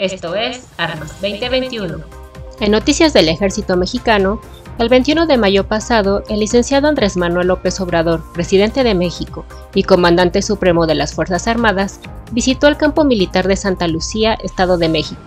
Esto es Armas 2021. En noticias del ejército mexicano, el 21 de mayo pasado, el licenciado Andrés Manuel López Obrador, presidente de México y comandante supremo de las Fuerzas Armadas, visitó el campo militar de Santa Lucía, Estado de México,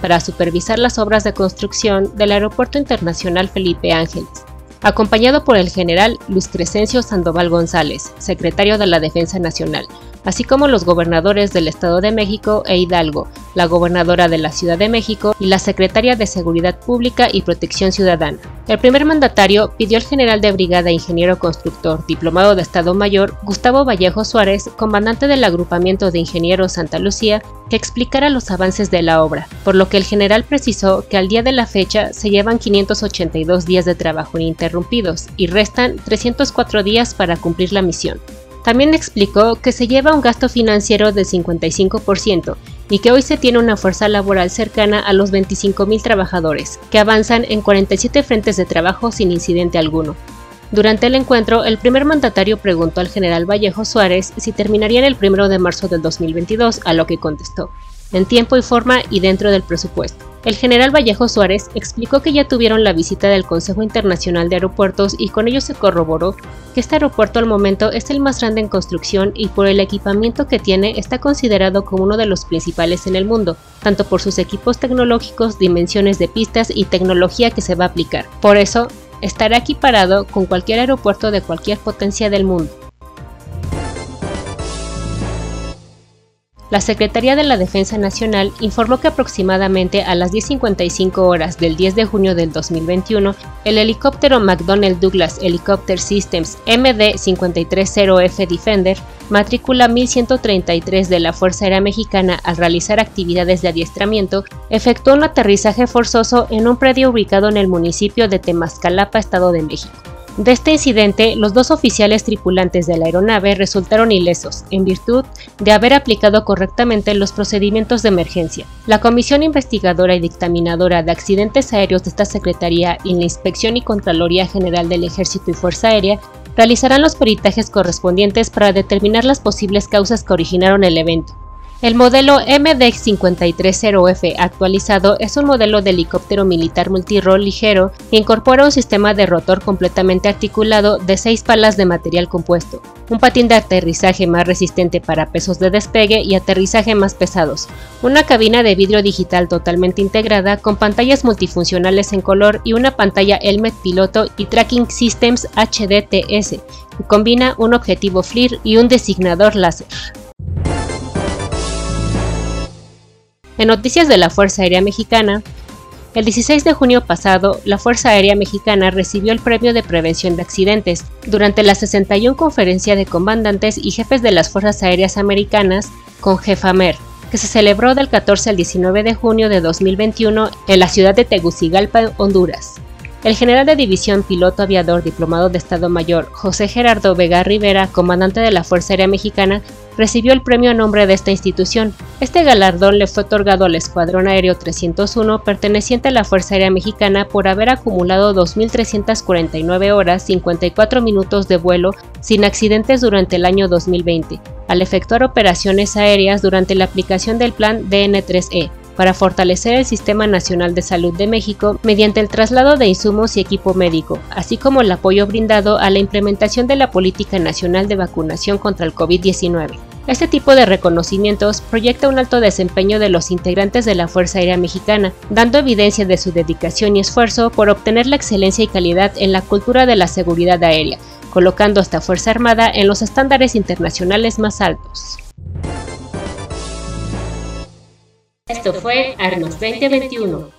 para supervisar las obras de construcción del Aeropuerto Internacional Felipe Ángeles, acompañado por el general Luis Crescencio Sandoval González, secretario de la Defensa Nacional, así como los gobernadores del Estado de México e Hidalgo, la gobernadora de la Ciudad de México y la secretaria de Seguridad Pública y Protección Ciudadana. El primer mandatario pidió al general de brigada ingeniero constructor, diplomado de Estado Mayor, Gustavo Vallejo Suárez, comandante del agrupamiento de ingenieros Santa Lucía, que explicara los avances de la obra, por lo que el general precisó que al día de la fecha se llevan 582 días de trabajo ininterrumpidos y restan 304 días para cumplir la misión. También explicó que se lleva un gasto financiero del 55% y que hoy se tiene una fuerza laboral cercana a los 25.000 trabajadores, que avanzan en 47 frentes de trabajo sin incidente alguno. Durante el encuentro, el primer mandatario preguntó al general Vallejo Suárez si terminarían el 1 de marzo del 2022, a lo que contestó, en tiempo y forma y dentro del presupuesto. El general Vallejo Suárez explicó que ya tuvieron la visita del Consejo Internacional de Aeropuertos y con ello se corroboró que este aeropuerto al momento es el más grande en construcción y por el equipamiento que tiene está considerado como uno de los principales en el mundo, tanto por sus equipos tecnológicos, dimensiones de pistas y tecnología que se va a aplicar. Por eso, estará equiparado con cualquier aeropuerto de cualquier potencia del mundo. La Secretaría de la Defensa Nacional informó que aproximadamente a las 10.55 horas del 10 de junio del 2021, el helicóptero McDonnell Douglas Helicopter Systems MD-530F Defender, matrícula 1133 de la Fuerza Aérea Mexicana al realizar actividades de adiestramiento, efectuó un aterrizaje forzoso en un predio ubicado en el municipio de Temascalapa, Estado de México. De este incidente, los dos oficiales tripulantes de la aeronave resultaron ilesos, en virtud de haber aplicado correctamente los procedimientos de emergencia. La Comisión Investigadora y Dictaminadora de Accidentes Aéreos de esta Secretaría y la Inspección y Contraloría General del Ejército y Fuerza Aérea realizarán los peritajes correspondientes para determinar las posibles causas que originaron el evento. El modelo MD-530F actualizado es un modelo de helicóptero militar multirol ligero que incorpora un sistema de rotor completamente articulado de seis palas de material compuesto, un patín de aterrizaje más resistente para pesos de despegue y aterrizaje más pesados, una cabina de vidrio digital totalmente integrada con pantallas multifuncionales en color y una pantalla Helmet Piloto y Tracking Systems HDTS, que combina un objetivo FLIR y un designador láser. En noticias de la Fuerza Aérea Mexicana, el 16 de junio pasado, la Fuerza Aérea Mexicana recibió el Premio de Prevención de Accidentes durante la 61 Conferencia de Comandantes y Jefes de las Fuerzas Aéreas Americanas con Jefamer, que se celebró del 14 al 19 de junio de 2021 en la ciudad de Tegucigalpa, Honduras. El general de división piloto aviador diplomado de Estado Mayor José Gerardo Vega Rivera, comandante de la Fuerza Aérea Mexicana, recibió el premio a nombre de esta institución. Este galardón le fue otorgado al Escuadrón Aéreo 301 perteneciente a la Fuerza Aérea Mexicana por haber acumulado 2.349 horas 54 minutos de vuelo sin accidentes durante el año 2020, al efectuar operaciones aéreas durante la aplicación del plan DN3E para fortalecer el Sistema Nacional de Salud de México mediante el traslado de insumos y equipo médico, así como el apoyo brindado a la implementación de la Política Nacional de Vacunación contra el COVID-19. Este tipo de reconocimientos proyecta un alto desempeño de los integrantes de la Fuerza Aérea Mexicana, dando evidencia de su dedicación y esfuerzo por obtener la excelencia y calidad en la cultura de la seguridad aérea, colocando a esta Fuerza Armada en los estándares internacionales más altos. Esto fue Armas 2021.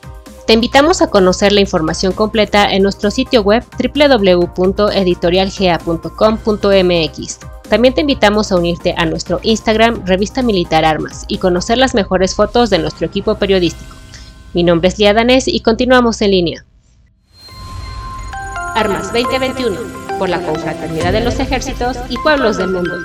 Te invitamos a conocer la información completa en nuestro sitio web www.editorialgea.com.mx. También te invitamos a unirte a nuestro Instagram Revista Militar Armas y conocer las mejores fotos de nuestro equipo periodístico. Mi nombre es Lía Danés y continuamos en línea. Armas 2021, por la confraternidad de los ejércitos y pueblos del mundo.